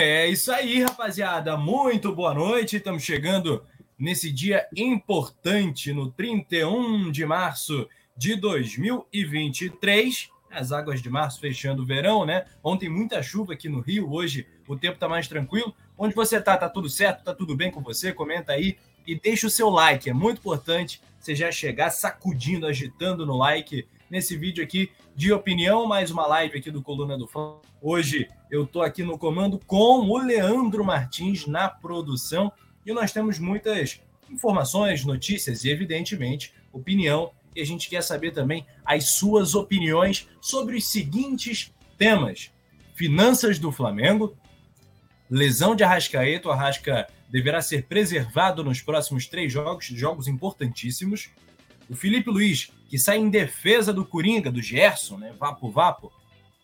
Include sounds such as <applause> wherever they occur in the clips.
É isso aí, rapaziada. Muito boa noite. Estamos chegando nesse dia importante, no 31 de março de 2023. As águas de março fechando o verão, né? Ontem muita chuva aqui no Rio, hoje o tempo está mais tranquilo. Onde você tá? Tá tudo certo? Tá tudo bem com você? Comenta aí e deixa o seu like. É muito importante você já chegar sacudindo, agitando no like nesse vídeo aqui de opinião, mais uma live aqui do Coluna do Fã. Hoje eu tô aqui no comando com o Leandro Martins na produção e nós temos muitas informações, notícias e, evidentemente, opinião. E a gente quer saber também as suas opiniões sobre os seguintes temas: finanças do Flamengo, lesão de Arrascaeta, o Arrasca deverá ser preservado nos próximos três jogos, jogos importantíssimos. O Felipe Luiz, que sai em defesa do Coringa, do Gerson, né? Vapo Vapo.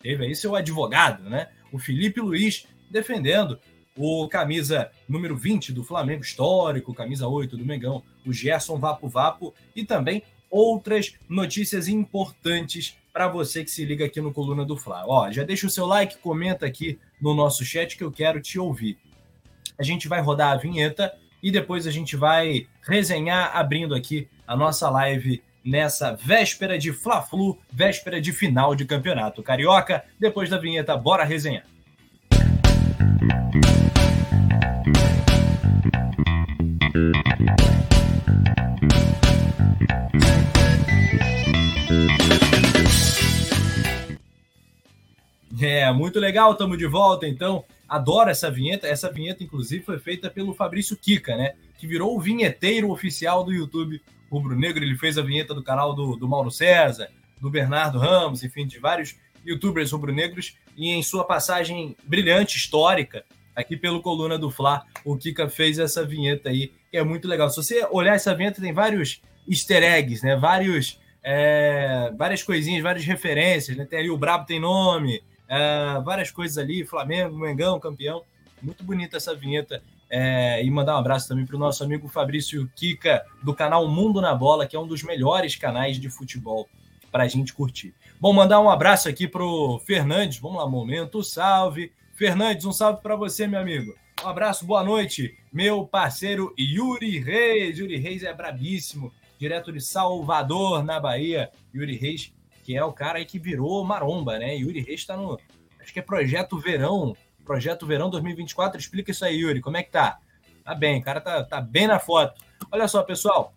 Teve aí seu advogado, né? O Felipe Luiz defendendo o camisa número 20 do Flamengo histórico, camisa 8 do Mengão, o Gerson Vapo Vapo e também outras notícias importantes para você que se liga aqui no Coluna do Fla. Ó, já deixa o seu like, comenta aqui no nosso chat que eu quero te ouvir. A gente vai rodar a vinheta e depois a gente vai resenhar abrindo aqui a nossa live nessa véspera de Fla-Flu, véspera de final de campeonato carioca. Depois da vinheta, bora resenhar. É, muito legal, estamos de volta então. Adoro essa vinheta. Essa vinheta, inclusive, foi feita pelo Fabrício Kika, né? Que virou o vinheteiro oficial do YouTube Rubro Negro. Ele fez a vinheta do canal do, do Mauro César, do Bernardo Ramos, enfim, de vários youtubers rubro-negros. E em sua passagem brilhante, histórica, aqui pelo Coluna do Fla, o Kika fez essa vinheta aí, que é muito legal. Se você olhar essa vinheta, tem vários easter eggs, né? Vários, é, várias coisinhas, várias referências, né? Tem ali o Brabo tem nome, é, várias coisas ali, Flamengo, Mengão, campeão. Muito bonita essa vinheta. É, e mandar um abraço também para o nosso amigo Fabrício Kika, do canal Mundo na Bola, que é um dos melhores canais de futebol para a gente curtir. Bom, mandar um abraço aqui para o Fernandes. Vamos lá, momento, salve. Fernandes, um salve para você, meu amigo. Um abraço, boa noite, meu parceiro Yuri Reis. Yuri Reis é brabíssimo, direto de Salvador, na Bahia. Yuri Reis que é o cara aí que virou maromba, né? Yuri Reis está no. Acho que é Projeto Verão. Projeto Verão 2024. Explica isso aí, Yuri. Como é que tá? Tá bem, o cara tá, tá bem na foto. Olha só, pessoal.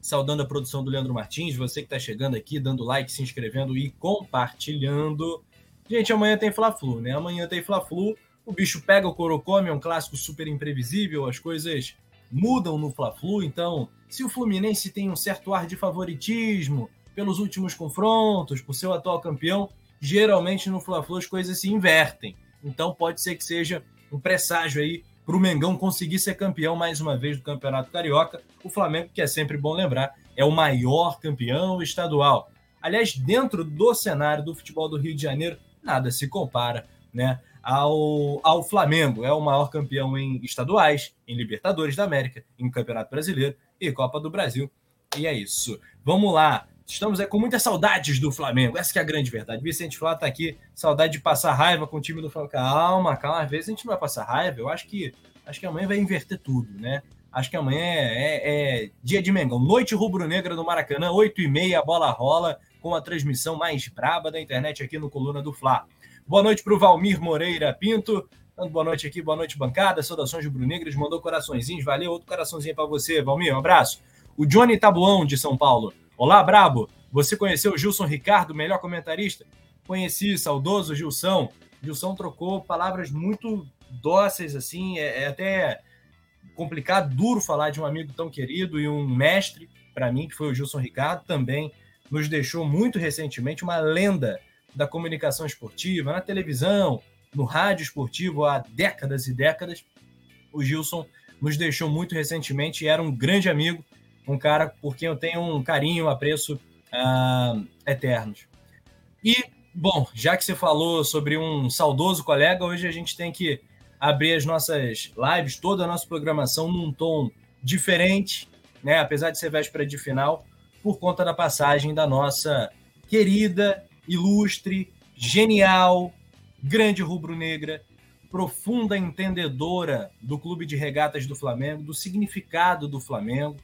Saudando a produção do Leandro Martins, você que está chegando aqui, dando like, se inscrevendo e compartilhando. Gente, amanhã tem Fla-Flu, né? Amanhã tem Fla-Flu. O bicho pega o Corocome, é um clássico super imprevisível, as coisas mudam no Fla-Flu. Então, se o Fluminense tem um certo ar de favoritismo, pelos últimos confrontos, por ser o atual campeão, geralmente no Fla-Flu as coisas se invertem. Então pode ser que seja um presságio aí para o Mengão conseguir ser campeão mais uma vez do Campeonato Carioca. O Flamengo, que é sempre bom lembrar, é o maior campeão estadual. Aliás, dentro do cenário do futebol do Rio de Janeiro, nada se compara né, ao, ao Flamengo. É o maior campeão em estaduais, em Libertadores da América, em Campeonato Brasileiro e Copa do Brasil. E é isso. Vamos lá. Estamos é, com muitas saudades do Flamengo. Essa é a grande verdade. Vicente Flá está aqui, saudade de passar raiva com o time do Flamengo. Calma, calma. Às vezes a gente não vai passar raiva. Eu acho que acho que amanhã vai inverter tudo, né? Acho que amanhã é, é, é dia de Mengão. Noite rubro-negra no Maracanã, 8 e meia, a bola rola com a transmissão mais braba da internet aqui no Coluna do Fla. Boa noite para o Valmir Moreira Pinto. Boa noite aqui, boa noite, bancada. Saudações rubro-negras. Mandou coraçõezinhos. Valeu, outro coraçãozinho para você, Valmir. Um abraço. O Johnny Tabuão, de São Paulo. Olá, Brabo. Você conheceu o Gilson Ricardo, melhor comentarista? Conheci, saudoso Gilson. Gilson trocou palavras muito dóceis, assim, é, é até complicado, duro falar de um amigo tão querido e um mestre, para mim, que foi o Gilson Ricardo, também nos deixou muito recentemente uma lenda da comunicação esportiva, na televisão, no rádio esportivo há décadas e décadas. O Gilson nos deixou muito recentemente e era um grande amigo um cara por quem eu tenho um carinho, um apreço uh, eternos. E, bom, já que você falou sobre um saudoso colega, hoje a gente tem que abrir as nossas lives, toda a nossa programação num tom diferente, né? apesar de ser véspera de final, por conta da passagem da nossa querida, ilustre, genial, grande rubro-negra, profunda entendedora do Clube de Regatas do Flamengo, do significado do Flamengo,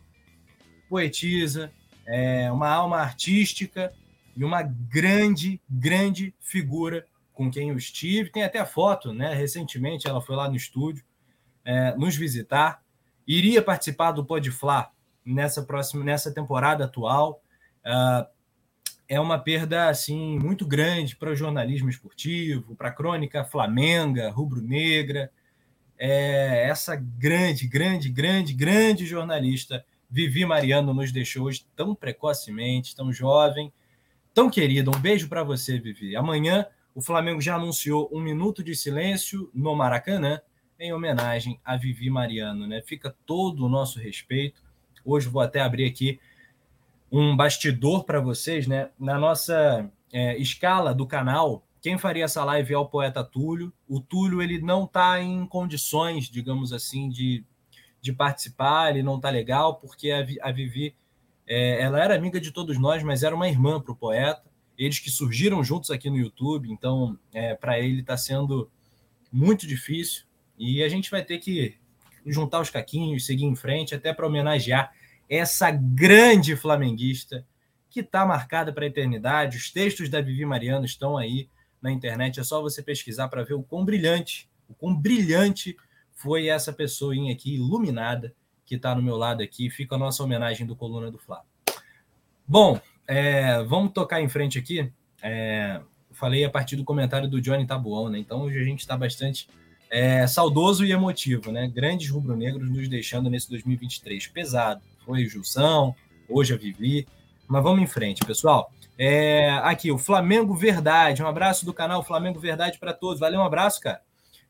poetisa, é uma alma artística e uma grande, grande figura com quem eu estive. Tem até foto, né? Recentemente ela foi lá no estúdio é, nos visitar. Iria participar do Podflá nessa próxima, nessa temporada atual. Uh, é uma perda assim muito grande para o jornalismo esportivo, para a crônica flamenga, rubro-negra. É, essa grande, grande, grande, grande jornalista Vivi Mariano nos deixou hoje tão precocemente, tão jovem, tão querida. Um beijo para você, Vivi. Amanhã o Flamengo já anunciou um minuto de silêncio no Maracanã em homenagem a Vivi Mariano, né? Fica todo o nosso respeito. Hoje vou até abrir aqui um bastidor para vocês, né? Na nossa é, escala do canal, quem faria essa live é o poeta Túlio. O Túlio ele não está em condições, digamos assim, de, de participar, ele não está legal, porque a, a Vivi é, ela era amiga de todos nós, mas era uma irmã para o poeta. Eles que surgiram juntos aqui no YouTube, então é, para ele está sendo muito difícil. E a gente vai ter que juntar os caquinhos, seguir em frente, até para homenagear essa grande flamenguista que está marcada para a eternidade. Os textos da Vivi Mariano estão aí na internet, é só você pesquisar para ver o quão brilhante, o quão brilhante foi essa pessoinha aqui, iluminada, que está no meu lado aqui. Fica a nossa homenagem do Coluna do Flávio. Bom, é, vamos tocar em frente aqui. É, falei a partir do comentário do Johnny Tabuão, né? Então hoje a gente está bastante é, saudoso e emotivo, né? Grandes rubro-negros nos deixando nesse 2023 pesado foi o Jussão, hoje a Vivi. Mas vamos em frente, pessoal. É, aqui, o Flamengo Verdade. Um abraço do canal Flamengo Verdade para todos. Valeu, um abraço, cara.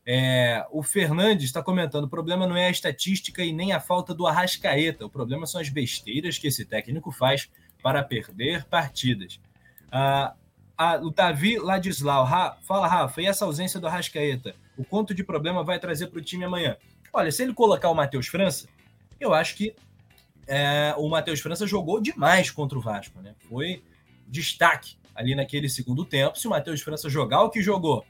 É, o Fernandes está comentando: o problema não é a estatística e nem a falta do Arrascaeta. O problema são as besteiras que esse técnico faz para perder partidas. Ah, o Davi Ladislau, Ra, fala, Rafa, e essa ausência do Arrascaeta? O quanto de problema vai trazer para o time amanhã? Olha, se ele colocar o Matheus França, eu acho que é, o Matheus França jogou demais contra o Vasco, né? Foi destaque ali naquele segundo tempo. Se o Matheus França jogar o que jogou,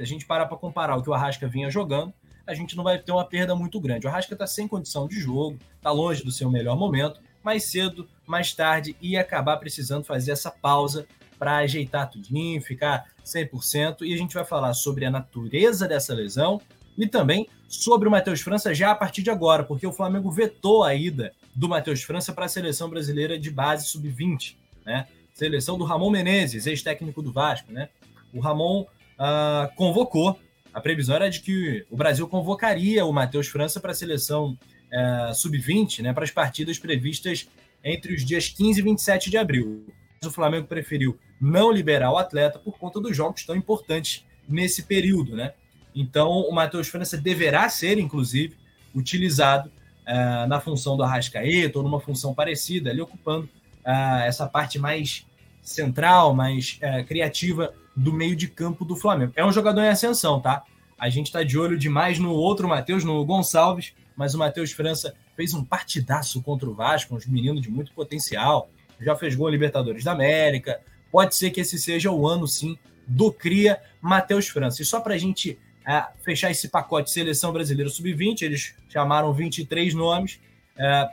se a gente parar para comparar o que o Arrasca vinha jogando, a gente não vai ter uma perda muito grande. O Arrasca está sem condição de jogo, está longe do seu melhor momento. Mais cedo, mais tarde, ia acabar precisando fazer essa pausa para ajeitar tudinho, ficar 100%. E a gente vai falar sobre a natureza dessa lesão e também sobre o Matheus França já a partir de agora, porque o Flamengo vetou a ida do Matheus França para a seleção brasileira de base sub-20, né? Seleção do Ramon Menezes, ex-técnico do Vasco, né? O Ramon uh, convocou. A previsão era de que o Brasil convocaria o Matheus França para a seleção uh, sub-20, né? Para as partidas previstas entre os dias 15 e 27 de abril. O Flamengo preferiu não liberar o atleta por conta dos jogos tão importantes nesse período, né? Então, o Matheus França deverá ser, inclusive, utilizado uh, na função do Arrascaeta ou numa função parecida, ali ocupando uh, essa parte mais central, mais uh, criativa do meio de campo do Flamengo. É um jogador em ascensão, tá? A gente está de olho demais no outro Matheus, no Gonçalves, mas o Matheus França fez um partidaço contra o Vasco, um menino de muito potencial, já fez gol Libertadores da América. Pode ser que esse seja o ano, sim, do Cria Matheus França. E só para a gente é, fechar esse pacote Seleção Brasileira Sub-20. Eles chamaram 23 nomes. É,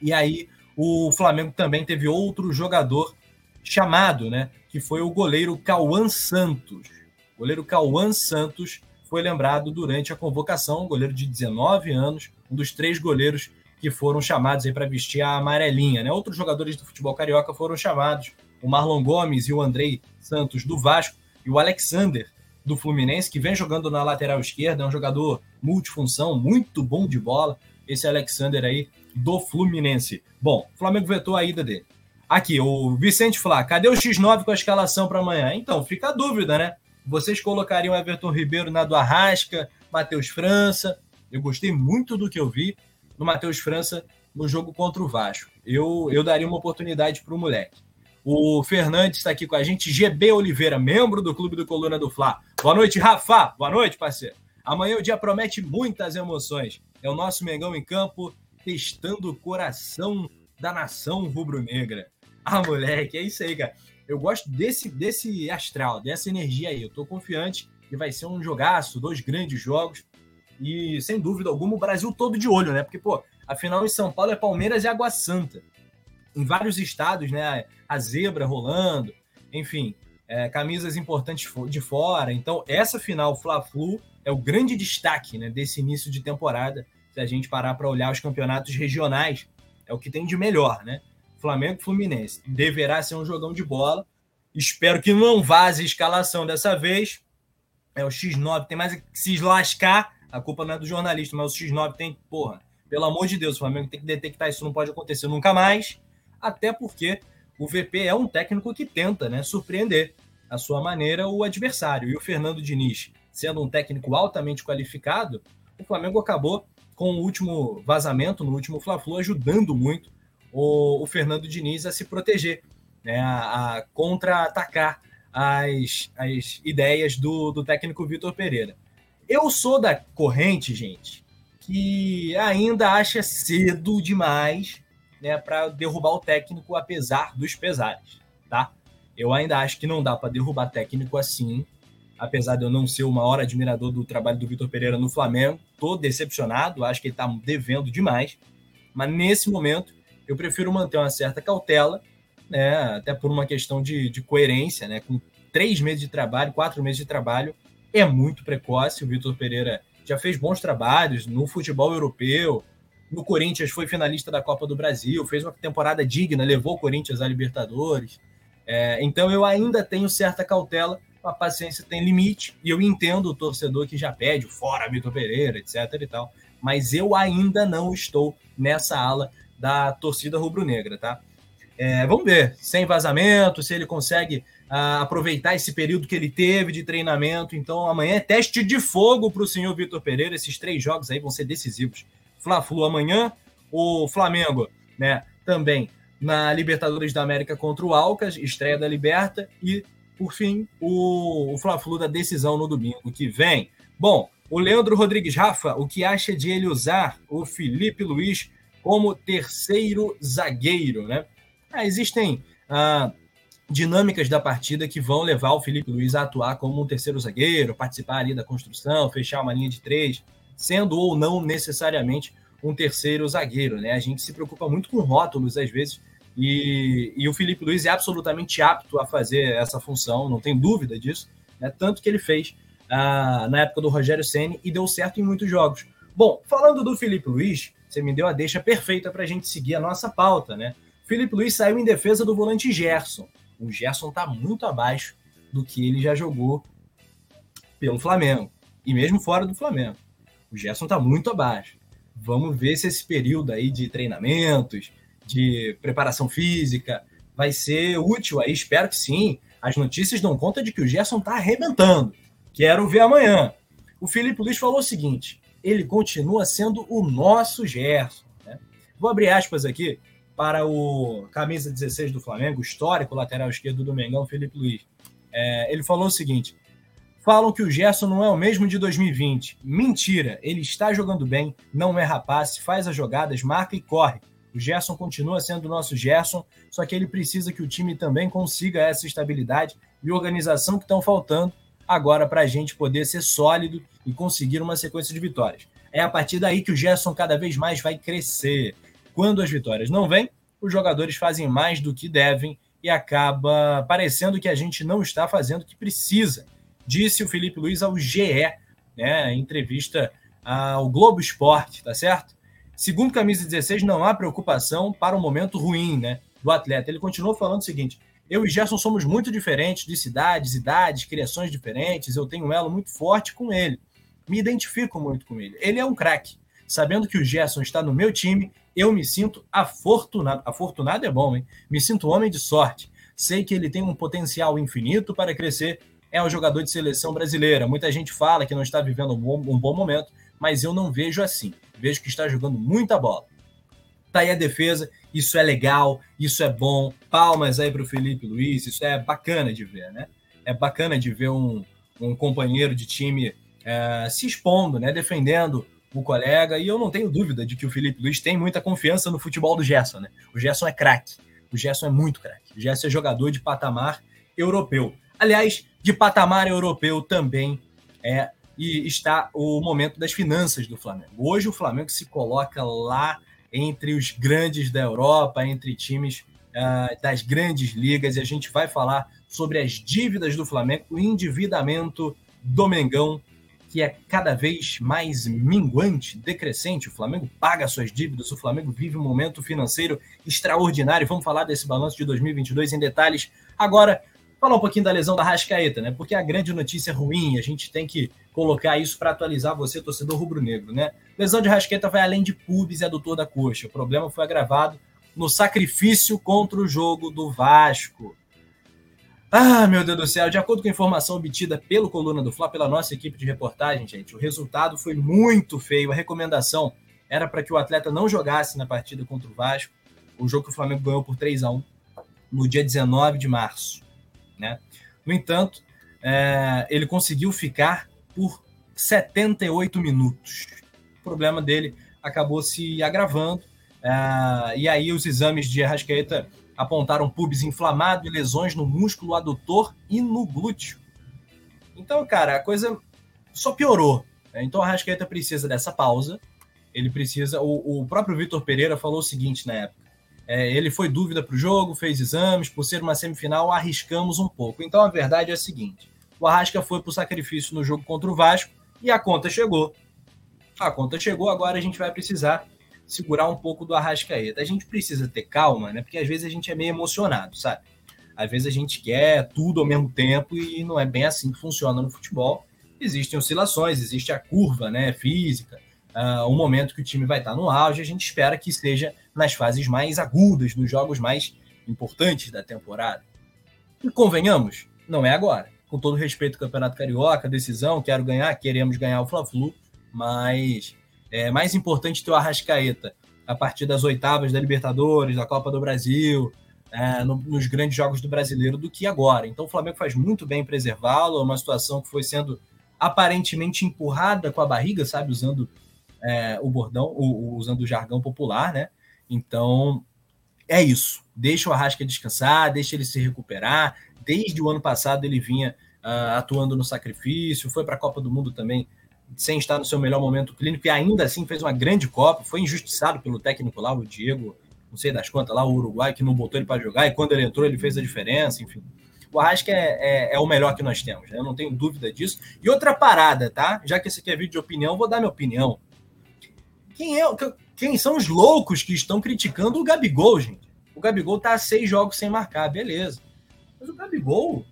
e aí o Flamengo também teve outro jogador chamado, né? Que foi o goleiro Cauã Santos. O goleiro Cauã Santos foi lembrado durante a convocação, um goleiro de 19 anos, um dos três goleiros que foram chamados aí para vestir a amarelinha, né? Outros jogadores do futebol carioca foram chamados, o Marlon Gomes e o Andrei Santos do Vasco e o Alexander do Fluminense, que vem jogando na lateral esquerda, é um jogador multifunção, muito bom de bola. Esse Alexander aí do Fluminense. Bom, o Flamengo vetou a ida dele. Aqui, o Vicente Flá, cadê o X9 com a escalação para amanhã? Então, fica a dúvida, né? Vocês colocariam Everton Ribeiro na do Arrasca, Matheus França. Eu gostei muito do que eu vi no Matheus França no jogo contra o Vasco. Eu, eu daria uma oportunidade para o moleque. O Fernandes está aqui com a gente. GB Oliveira, membro do Clube do Coluna do Fla. Boa noite, Rafa. Boa noite, parceiro. Amanhã o dia promete muitas emoções. É o nosso Mengão em campo, testando o coração da nação rubro-negra. <laughs> Ah, moleque, é isso aí, cara. Eu gosto desse, desse astral, dessa energia aí. Eu tô confiante que vai ser um jogaço, dois grandes jogos. E sem dúvida alguma, o Brasil todo de olho, né? Porque, pô, afinal em São Paulo é Palmeiras e Água Santa. Em vários estados, né? A zebra rolando, enfim, é, camisas importantes de fora. Então, essa final Fla-Flu é o grande destaque né, desse início de temporada. Se a gente parar para olhar os campeonatos regionais, é o que tem de melhor, né? Flamengo Fluminense. Deverá ser um jogão de bola. Espero que não vaze a escalação dessa vez. É o X9, tem mais que se lascar. A culpa não é do jornalista, mas o X9 tem, porra, pelo amor de Deus, o Flamengo tem que detectar isso, não pode acontecer nunca mais. Até porque o VP é um técnico que tenta né, surpreender a sua maneira o adversário. E o Fernando Diniz, sendo um técnico altamente qualificado, o Flamengo acabou com o último vazamento, no último Fla-Flu, ajudando muito o, o, Fernando Diniz a se proteger, né, a, a contra-atacar as, as ideias do, do técnico Vitor Pereira. Eu sou da corrente, gente, que ainda acha cedo demais né, para derrubar o técnico, apesar dos pesares, tá? Eu ainda acho que não dá para derrubar técnico assim, apesar de eu não ser o maior admirador do trabalho do Vitor Pereira no Flamengo. Tô decepcionado, acho que ele está devendo demais, mas nesse momento eu prefiro manter uma certa cautela, né, até por uma questão de, de coerência, né, com três meses de trabalho, quatro meses de trabalho, é muito precoce. O Vitor Pereira já fez bons trabalhos no futebol europeu, no Corinthians foi finalista da Copa do Brasil, fez uma temporada digna, levou o Corinthians à Libertadores. É, então eu ainda tenho certa cautela, a paciência tem limite, e eu entendo o torcedor que já pede fora Vitor Pereira, etc e tal, mas eu ainda não estou nessa ala da torcida rubro-negra, tá? É, vamos ver, sem vazamento, se ele consegue uh, aproveitar esse período que ele teve de treinamento. Então, amanhã é teste de fogo para o senhor Vitor Pereira. Esses três jogos aí vão ser decisivos. Fla-Flu amanhã, o Flamengo, né, também na Libertadores da América contra o Alcas, estreia da Liberta, e, por fim, o, o Fla-Flu da decisão no domingo que vem. Bom, o Leandro Rodrigues Rafa, o que acha de ele usar o Felipe Luiz como terceiro zagueiro, né? Ah, existem ah, dinâmicas da partida que vão levar o Felipe Luiz a atuar como um terceiro zagueiro, participar ali da construção, fechar uma linha de três, sendo ou não necessariamente um terceiro zagueiro, né? A gente se preocupa muito com rótulos às vezes e, e o Felipe Luiz é absolutamente apto a fazer essa função, não tem dúvida disso, né? Tanto que ele fez ah, na época do Rogério Ceni e deu certo em muitos jogos. Bom, falando do Felipe Luiz, você me deu a deixa perfeita para a gente seguir a nossa pauta, né? Felipe Luiz saiu em defesa do volante Gerson. O Gerson está muito abaixo do que ele já jogou pelo Flamengo e mesmo fora do Flamengo. O Gerson está muito abaixo. Vamos ver se esse período aí de treinamentos, de preparação física, vai ser útil aí. Espero que sim. As notícias dão conta de que o Gerson está arrebentando. Quero ver amanhã. O Felipe Luiz falou o seguinte: ele continua sendo o nosso Gerson. Né? Vou abrir aspas aqui para o camisa 16 do Flamengo, histórico lateral esquerdo do Mengão, Felipe Luiz. É, ele falou o seguinte: Falam que o Gerson não é o mesmo de 2020. Mentira, ele está jogando bem, não é rapaz, faz as jogadas, marca e corre. O Gerson continua sendo o nosso Gerson, só que ele precisa que o time também consiga essa estabilidade e organização que estão faltando agora para a gente poder ser sólido e conseguir uma sequência de vitórias. É a partir daí que o Gerson cada vez mais vai crescer. Quando as vitórias não vêm, os jogadores fazem mais do que devem e acaba parecendo que a gente não está fazendo o que precisa disse o Felipe Luiz ao GE, né, em entrevista ao Globo Esporte, tá certo? Segundo camisa 16, não há preocupação para o momento ruim, né, do atleta. Ele continuou falando o seguinte: eu e Gerson somos muito diferentes de cidades, idades, criações diferentes. Eu tenho um elo muito forte com ele. Me identifico muito com ele. Ele é um craque. Sabendo que o Gerson está no meu time, eu me sinto afortunado. Afortunado é bom, hein? Me sinto homem de sorte. Sei que ele tem um potencial infinito para crescer é um jogador de seleção brasileira. Muita gente fala que não está vivendo um bom, um bom momento, mas eu não vejo assim. Vejo que está jogando muita bola. Tá aí a defesa, isso é legal, isso é bom. Palmas aí para o Felipe Luiz, isso é bacana de ver, né? É bacana de ver um, um companheiro de time é, se expondo, né? Defendendo o colega. E eu não tenho dúvida de que o Felipe Luiz tem muita confiança no futebol do Gerson, né? O Gerson é craque. O Gerson é muito craque. O Gerson é jogador de patamar europeu. Aliás, de patamar europeu também é e está o momento das finanças do Flamengo. Hoje o Flamengo se coloca lá entre os grandes da Europa, entre times uh, das grandes ligas, e a gente vai falar sobre as dívidas do Flamengo, o endividamento do Mengão, que é cada vez mais minguante, decrescente. O Flamengo paga suas dívidas, o Flamengo vive um momento financeiro extraordinário. Vamos falar desse balanço de 2022 em detalhes agora. Falar um pouquinho da lesão da Rascaeta, né? Porque a grande notícia é ruim, a gente tem que colocar isso para atualizar você, torcedor rubro-negro, né? Lesão de Rascaeta vai além de pubis e adutor da coxa. O problema foi agravado no sacrifício contra o jogo do Vasco. Ah, meu Deus do céu, de acordo com a informação obtida pelo Coluna do Fla, pela nossa equipe de reportagem, gente, o resultado foi muito feio. A recomendação era para que o atleta não jogasse na partida contra o Vasco, o jogo que o Flamengo ganhou por 3 a 1 no dia 19 de março. Né? No entanto, é, ele conseguiu ficar por 78 minutos. O problema dele acabou se agravando, é, e aí os exames de Arrascaeta apontaram pubis inflamado e lesões no músculo adutor e no glúteo. Então, cara, a coisa só piorou. Né? Então, a Rascaeta precisa dessa pausa. Ele precisa. O, o próprio Vitor Pereira falou o seguinte na época: é, ele foi dúvida para o jogo, fez exames, por ser uma semifinal, arriscamos um pouco. Então, a verdade é a seguinte: o Arrasca foi para o sacrifício no jogo contra o Vasco e a conta chegou. A conta chegou, agora a gente vai precisar segurar um pouco do Arrascaeta. A gente precisa ter calma, né? Porque às vezes a gente é meio emocionado, sabe? Às vezes a gente quer tudo ao mesmo tempo e não é bem assim que funciona no futebol. Existem oscilações, existe a curva né, física, uh, o momento que o time vai estar no auge, a gente espera que seja nas fases mais agudas, nos jogos mais importantes da temporada. E convenhamos, não é agora. Com todo respeito ao Campeonato Carioca, decisão, quero ganhar, queremos ganhar o Fla-Flu, mas é mais importante ter o Arrascaeta a partir das oitavas da Libertadores, da Copa do Brasil, é, no, nos grandes jogos do brasileiro do que agora. Então o Flamengo faz muito bem em preservá-lo, é uma situação que foi sendo aparentemente empurrada com a barriga, sabe, usando é, o bordão, o, o, usando o jargão popular, né? Então é isso. Deixa o Arrasca descansar, deixa ele se recuperar. Desde o ano passado ele vinha uh, atuando no sacrifício, foi para a Copa do Mundo também sem estar no seu melhor momento clínico e ainda assim fez uma grande Copa, foi injustiçado pelo técnico lá, o Diego, não sei das contas lá, o Uruguai, que não botou ele para jogar e quando ele entrou ele fez a diferença, enfim. O Arrasca é, é, é o melhor que nós temos, né? eu não tenho dúvida disso. E outra parada, tá? Já que esse aqui é vídeo de opinião, vou dar minha opinião. Quem, é, quem são os loucos que estão criticando o Gabigol, gente? O Gabigol tá a seis jogos sem marcar, beleza. Mas o Gabigol,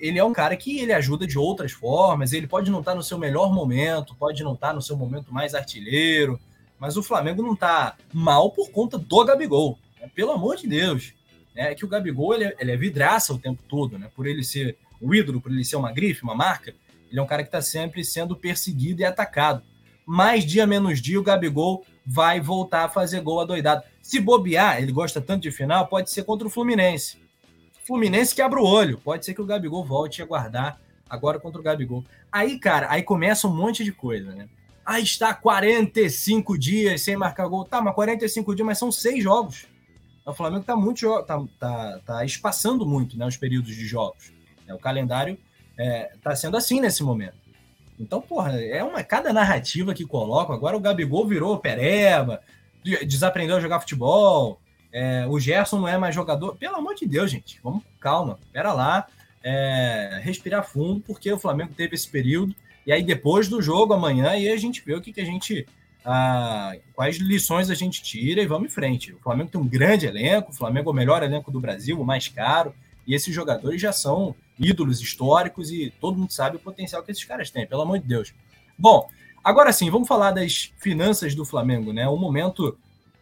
ele é um cara que ele ajuda de outras formas, ele pode não estar tá no seu melhor momento, pode não estar tá no seu momento mais artilheiro, mas o Flamengo não está mal por conta do Gabigol. Né? Pelo amor de Deus. É que o Gabigol ele é, ele é vidraça o tempo todo, né? Por ele ser o ídolo, por ele ser uma grife, uma marca, ele é um cara que está sempre sendo perseguido e atacado. Mais dia menos dia, o Gabigol vai voltar a fazer gol adoidado. Se bobear, ele gosta tanto de final, pode ser contra o Fluminense. Fluminense que abre o olho. Pode ser que o Gabigol volte a guardar agora contra o Gabigol. Aí, cara, aí começa um monte de coisa, né? Aí está 45 dias sem marcar gol. Tá, mas 45 dias, mas são seis jogos. O Flamengo tá muito tá, tá, tá espaçando muito né, os períodos de jogos. É, o calendário é, tá sendo assim nesse momento. Então, porra, é uma cada narrativa que coloca. Agora o Gabigol virou pereba, desaprendeu a jogar futebol, é, o Gerson não é mais jogador. Pelo amor de Deus, gente, vamos com calma. Pera lá, é, respirar fundo, porque o Flamengo teve esse período. E aí, depois do jogo, amanhã, aí a gente vê o que, que a gente. Quais lições a gente tira e vamos em frente. O Flamengo tem um grande elenco, o Flamengo é o melhor elenco do Brasil, o mais caro, e esses jogadores já são ídolos históricos e todo mundo sabe o potencial que esses caras têm, pelo amor de Deus. Bom, agora sim, vamos falar das finanças do Flamengo, né? Um momento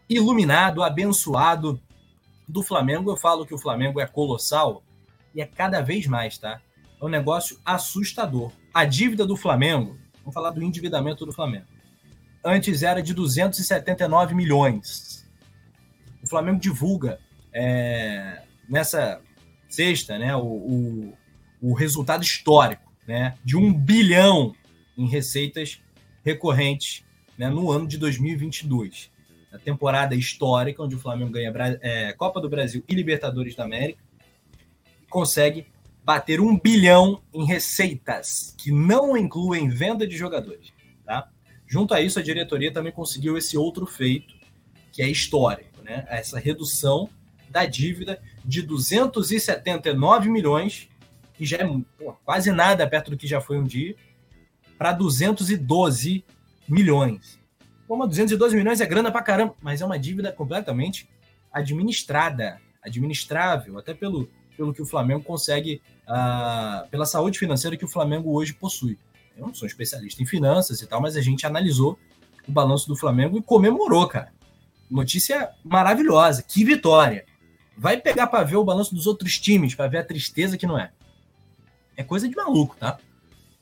iluminado, abençoado do Flamengo. Eu falo que o Flamengo é colossal e é cada vez mais, tá? É um negócio assustador. A dívida do Flamengo, vamos falar do endividamento do Flamengo. Antes era de 279 milhões. O Flamengo divulga é, nessa sexta né, o, o, o resultado histórico né, de um bilhão em receitas recorrentes né, no ano de 2022 a temporada histórica, onde o Flamengo ganha é, Copa do Brasil e Libertadores da América, consegue bater um bilhão em receitas, que não incluem venda de jogadores. Tá? Junto a isso, a diretoria também conseguiu esse outro feito, que é histórico, né? essa redução da dívida de 279 milhões, que já é pô, quase nada perto do que já foi um dia, para 212 milhões. Como 212 milhões é grana pra caramba, mas é uma dívida completamente administrada, administrável, até pelo, pelo que o Flamengo consegue, uh, pela saúde financeira que o Flamengo hoje possui. Eu não sou especialista em finanças e tal, mas a gente analisou o balanço do Flamengo e comemorou, cara. Notícia maravilhosa, que vitória. Vai pegar para ver o balanço dos outros times, para ver a tristeza que não é. É coisa de maluco, tá?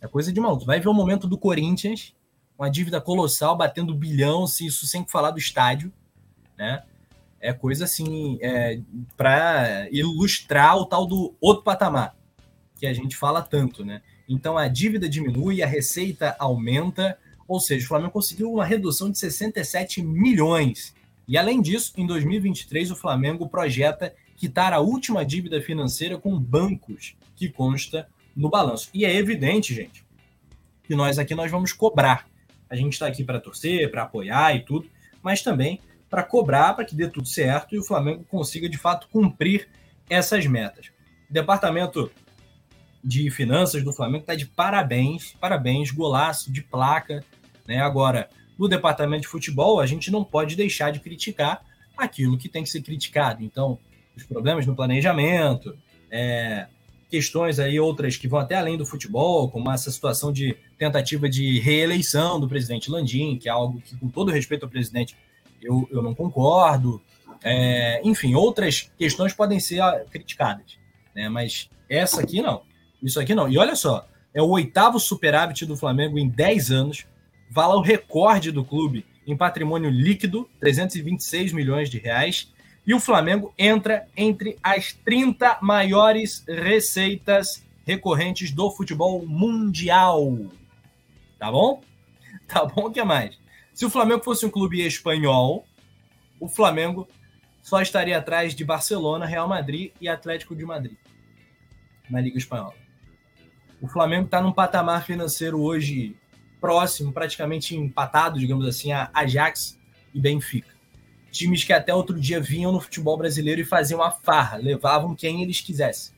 É coisa de maluco. Vai ver o momento do Corinthians, uma dívida colossal, batendo bilhão, se isso sem falar do estádio, né? É coisa assim, é, para ilustrar o tal do outro patamar, que a gente fala tanto, né? Então a dívida diminui, a receita aumenta, ou seja, o Flamengo conseguiu uma redução de 67 milhões. E além disso, em 2023 o Flamengo projeta quitar a última dívida financeira com bancos que consta no balanço. E é evidente, gente, que nós aqui nós vamos cobrar a gente está aqui para torcer, para apoiar e tudo, mas também para cobrar para que dê tudo certo e o Flamengo consiga de fato cumprir essas metas. O departamento de finanças do Flamengo está de parabéns, parabéns, golaço de placa, né? Agora, no departamento de futebol, a gente não pode deixar de criticar aquilo que tem que ser criticado. Então, os problemas no planejamento, é, questões aí outras que vão até além do futebol, como essa situação de tentativa de reeleição do presidente Landim, que é algo que, com todo respeito ao presidente, eu, eu não concordo. É, enfim, outras questões podem ser ah, criticadas, né? mas essa aqui não. Isso aqui não. E olha só, é o oitavo superávit do Flamengo em 10 anos, vale o recorde do clube em patrimônio líquido, 326 milhões de reais, e o Flamengo entra entre as 30 maiores receitas recorrentes do futebol mundial. Tá bom? <laughs> Tá bom, o que mais? Se o Flamengo fosse um clube espanhol, o Flamengo só estaria atrás de Barcelona, Real Madrid e Atlético de Madrid na Liga Espanhola. O Flamengo está num patamar financeiro hoje próximo, praticamente empatado, digamos assim, a Ajax e Benfica times que até outro dia vinham no futebol brasileiro e faziam a farra, levavam quem eles quisessem.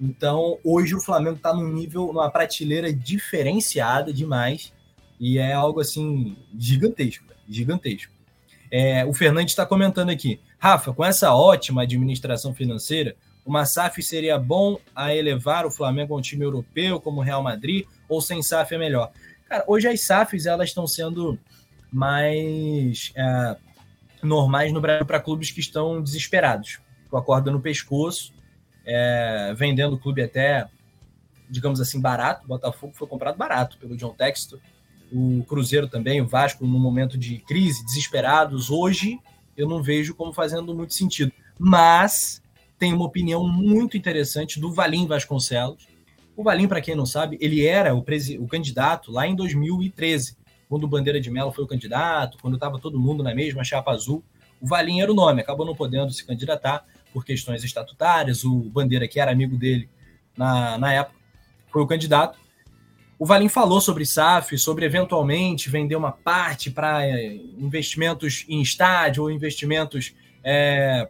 Então, hoje o Flamengo está num nível, numa prateleira diferenciada demais e é algo assim gigantesco, gigantesco. É, o Fernandes está comentando aqui, Rafa, com essa ótima administração financeira, uma SAF seria bom a elevar o Flamengo a um time europeu como o Real Madrid ou sem SAF é melhor? Cara, hoje as SAFs elas estão sendo mais é, normais no Brasil para clubes que estão desesperados, com a corda no pescoço, é, vendendo o clube até, digamos assim, barato. O Botafogo foi comprado barato pelo John Textor. O Cruzeiro também, o Vasco, no momento de crise, desesperados. Hoje, eu não vejo como fazendo muito sentido. Mas tem uma opinião muito interessante do Valim Vasconcelos. O Valim, para quem não sabe, ele era o, o candidato lá em 2013 quando o Bandeira de Melo foi o candidato, quando estava todo mundo na mesma chapa azul, o Valim era o nome, acabou não podendo se candidatar por questões estatutárias, o Bandeira, que era amigo dele na, na época, foi o candidato. O Valim falou sobre SAF, sobre eventualmente vender uma parte para é, investimentos em estádio ou investimentos é,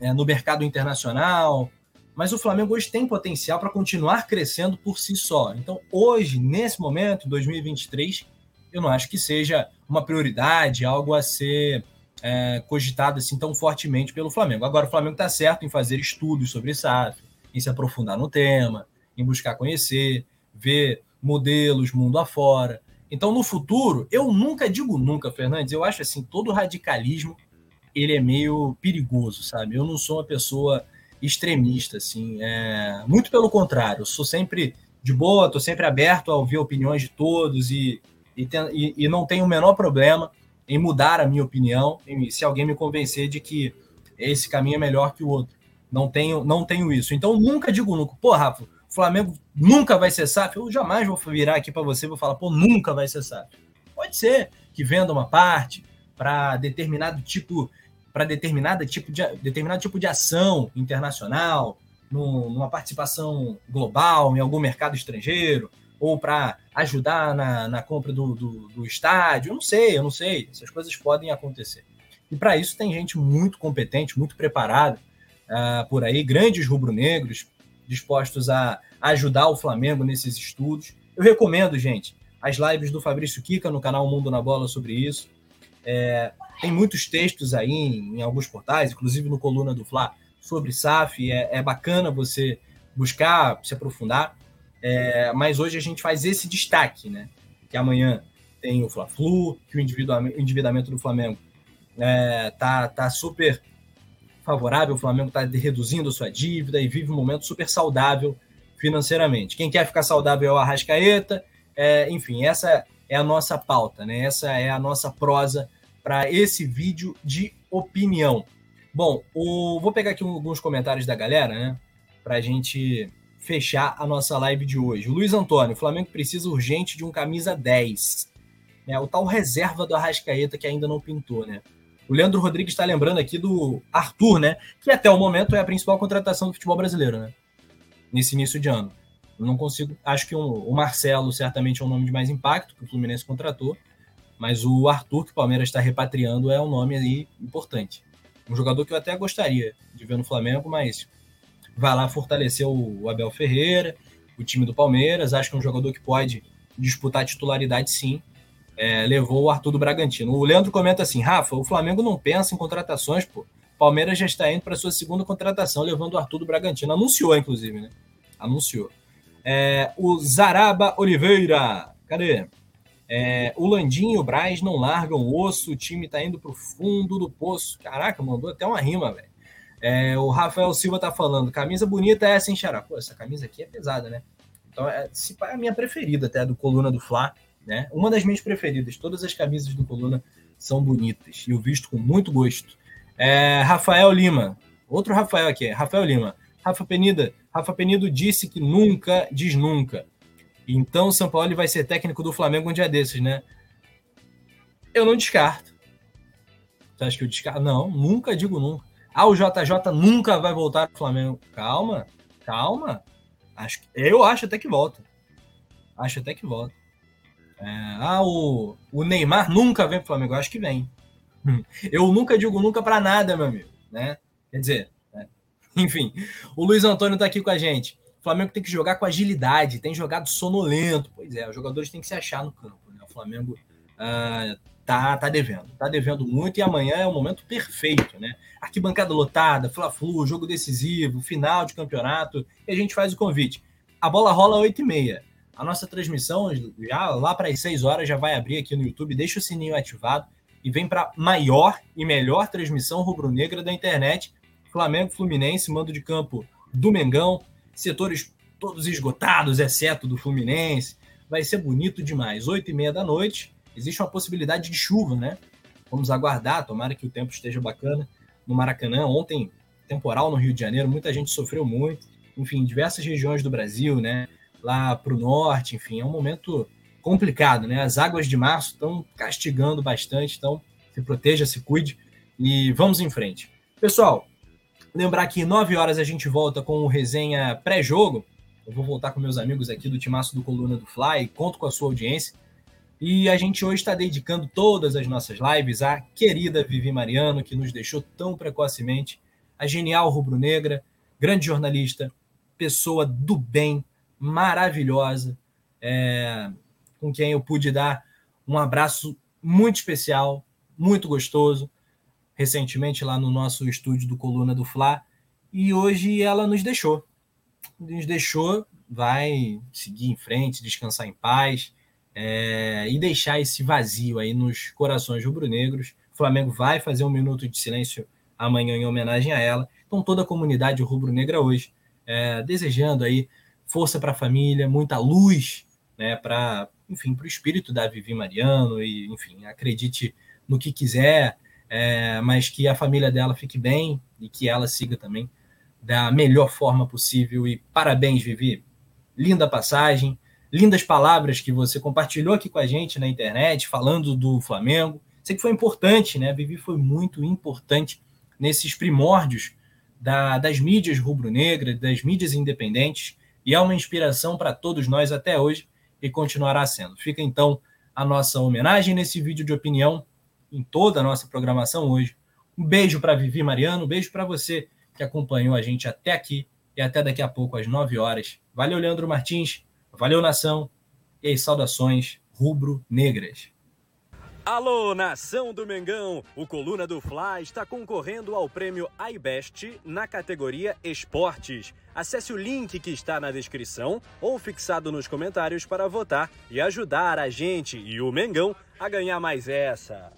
é, no mercado internacional. Mas o Flamengo hoje tem potencial para continuar crescendo por si só. Então, hoje, nesse momento, 2023, eu não acho que seja uma prioridade, algo a ser é, cogitado assim tão fortemente pelo Flamengo. Agora, o Flamengo está certo em fazer estudos sobre SAF, em se aprofundar no tema, em buscar conhecer, ver modelos mundo afora. Então, no futuro, eu nunca digo nunca, Fernandes, eu acho assim, todo radicalismo ele é meio perigoso, sabe? Eu não sou uma pessoa extremista, assim, é... muito pelo contrário, eu sou sempre de boa, estou sempre aberto a ouvir opiniões de todos e e, e não tenho o menor problema em mudar a minha opinião, em, se alguém me convencer de que esse caminho é melhor que o outro. Não tenho, não tenho isso. Então nunca digo nunca, pô, Rafa, o Flamengo nunca vai ser SAF. Eu jamais vou virar aqui para você e vou falar, pô, nunca vai ser SAF. Pode ser que venda uma parte para determinado tipo para determinada tipo de determinado tipo de ação internacional, numa participação global em algum mercado estrangeiro, ou para ajudar na, na compra do, do, do, estádio. Eu não sei, eu não sei. Essas coisas podem acontecer. E para isso tem gente muito competente, muito preparada uh, por aí, grandes rubro-negros dispostos a ajudar o Flamengo nesses estudos. Eu recomendo, gente, as lives do Fabrício Kika no canal Mundo na Bola sobre isso. É, tem muitos textos aí em, em, alguns portais, inclusive no Coluna do Fla, sobre SAF. É, é bacana você buscar, se aprofundar. É, mas hoje a gente faz esse destaque, né? Que amanhã tem o Fla-Flu, que o endividamento do Flamengo é, tá, tá super favorável, o Flamengo está reduzindo a sua dívida e vive um momento super saudável financeiramente. Quem quer ficar saudável é o Arrascaeta, é, enfim, essa é a nossa pauta, né? Essa é a nossa prosa para esse vídeo de opinião. Bom, o, vou pegar aqui alguns comentários da galera, né? Para a gente fechar a nossa live de hoje. Luiz Antônio, o Flamengo precisa urgente de um camisa 10. Né? O tal reserva do Arrascaeta que ainda não pintou, né? O Leandro Rodrigues está lembrando aqui do Arthur, né? Que até o momento é a principal contratação do futebol brasileiro, né? Nesse início de ano. Eu não consigo. Acho que um, o Marcelo certamente é um nome de mais impacto que o Fluminense contratou. Mas o Arthur, que o Palmeiras está repatriando, é um nome aí importante. Um jogador que eu até gostaria de ver no Flamengo, mas vai lá fortalecer o Abel Ferreira, o time do Palmeiras. Acho que é um jogador que pode disputar titularidade sim. É, levou o Arthur do Bragantino. O Leandro comenta assim: Rafa, o Flamengo não pensa em contratações, pô. Palmeiras já está indo para sua segunda contratação, levando o Arthur do Bragantino. Anunciou, inclusive, né? Anunciou. É, o Zaraba Oliveira, cadê? É, o Landim e o Braz não largam o osso, o time está indo para o fundo do poço. Caraca, mandou até uma rima, velho. É, o Rafael Silva tá falando, camisa bonita é essa, hein, Xará? Pô, essa camisa aqui é pesada, né? Então, é, se é a minha preferida até, do Coluna do Fla, né? Uma das minhas preferidas. Todas as camisas do Coluna são bonitas e eu visto com muito gosto. É, Rafael Lima, outro Rafael aqui, Rafael Lima. Rafa Penida, Rafa Penido disse que nunca diz nunca. Então, São Paulo vai ser técnico do Flamengo um dia desses, né? Eu não descarto. Você acha que eu descarto? Não, nunca digo nunca. Ah, o JJ nunca vai voltar para o Flamengo. Calma, calma. Acho, eu acho até que volta. Acho até que volta. É, ah, o, o Neymar nunca vem para o Flamengo. Acho que vem. <laughs> Eu nunca digo nunca para nada, meu amigo. Né? Quer dizer, né? <laughs> enfim. O Luiz Antônio está aqui com a gente. O Flamengo tem que jogar com agilidade, tem jogado sonolento. Pois é, os jogadores têm que se achar no campo. Né? O Flamengo ah, tá, tá devendo, tá devendo muito e amanhã é o momento perfeito, né? Arquibancada lotada, Fla-Flu, jogo decisivo, final de campeonato, e a gente faz o convite. A bola rola às 8h30. A nossa transmissão, já lá para as 6 horas, já vai abrir aqui no YouTube. Deixa o sininho ativado e vem para maior e melhor transmissão rubro-negra da internet. Flamengo Fluminense, mando de campo do Mengão, setores todos esgotados, exceto do Fluminense. Vai ser bonito demais. 8h30 da noite existe uma possibilidade de chuva, né? Vamos aguardar, tomara que o tempo esteja bacana no Maracanã. Ontem, temporal no Rio de Janeiro, muita gente sofreu muito. Enfim, diversas regiões do Brasil, né? Lá para o norte, enfim, é um momento complicado, né? As águas de março estão castigando bastante, então se proteja, se cuide e vamos em frente. Pessoal, lembrar que 9 horas a gente volta com o resenha pré-jogo. Eu vou voltar com meus amigos aqui do Timaço do Coluna do Fly, conto com a sua audiência. E a gente hoje está dedicando todas as nossas lives à querida Vivi Mariano, que nos deixou tão precocemente, a genial rubro-negra, grande jornalista, pessoa do bem, maravilhosa, é, com quem eu pude dar um abraço muito especial, muito gostoso, recentemente lá no nosso estúdio do Coluna do Fla, e hoje ela nos deixou. Nos deixou, vai seguir em frente, descansar em paz é, e deixar esse vazio aí nos corações rubro-negros. O Flamengo vai fazer um minuto de silêncio amanhã em homenagem a ela. Então, toda a comunidade rubro-negra hoje é, desejando aí força para a família, muita luz né, para, enfim, para o espírito da Vivi Mariano e, enfim, acredite no que quiser, é, mas que a família dela fique bem e que ela siga também da melhor forma possível. E parabéns, Vivi. Linda passagem lindas palavras que você compartilhou aqui com a gente na internet, falando do Flamengo. Sei que foi importante, né? Vivi foi muito importante nesses primórdios da, das mídias rubro-negras, das mídias independentes, e é uma inspiração para todos nós até hoje e continuará sendo. Fica então a nossa homenagem nesse vídeo de opinião em toda a nossa programação hoje. Um beijo para Vivi Mariano, um beijo para você que acompanhou a gente até aqui e até daqui a pouco às 9 horas. Valeu, Leandro Martins, valeu, nação, e as saudações rubro-negras. Alô, nação do Mengão! O Coluna do Fla está concorrendo ao prêmio iBest na categoria Esportes. Acesse o link que está na descrição ou fixado nos comentários para votar e ajudar a gente e o Mengão a ganhar mais essa.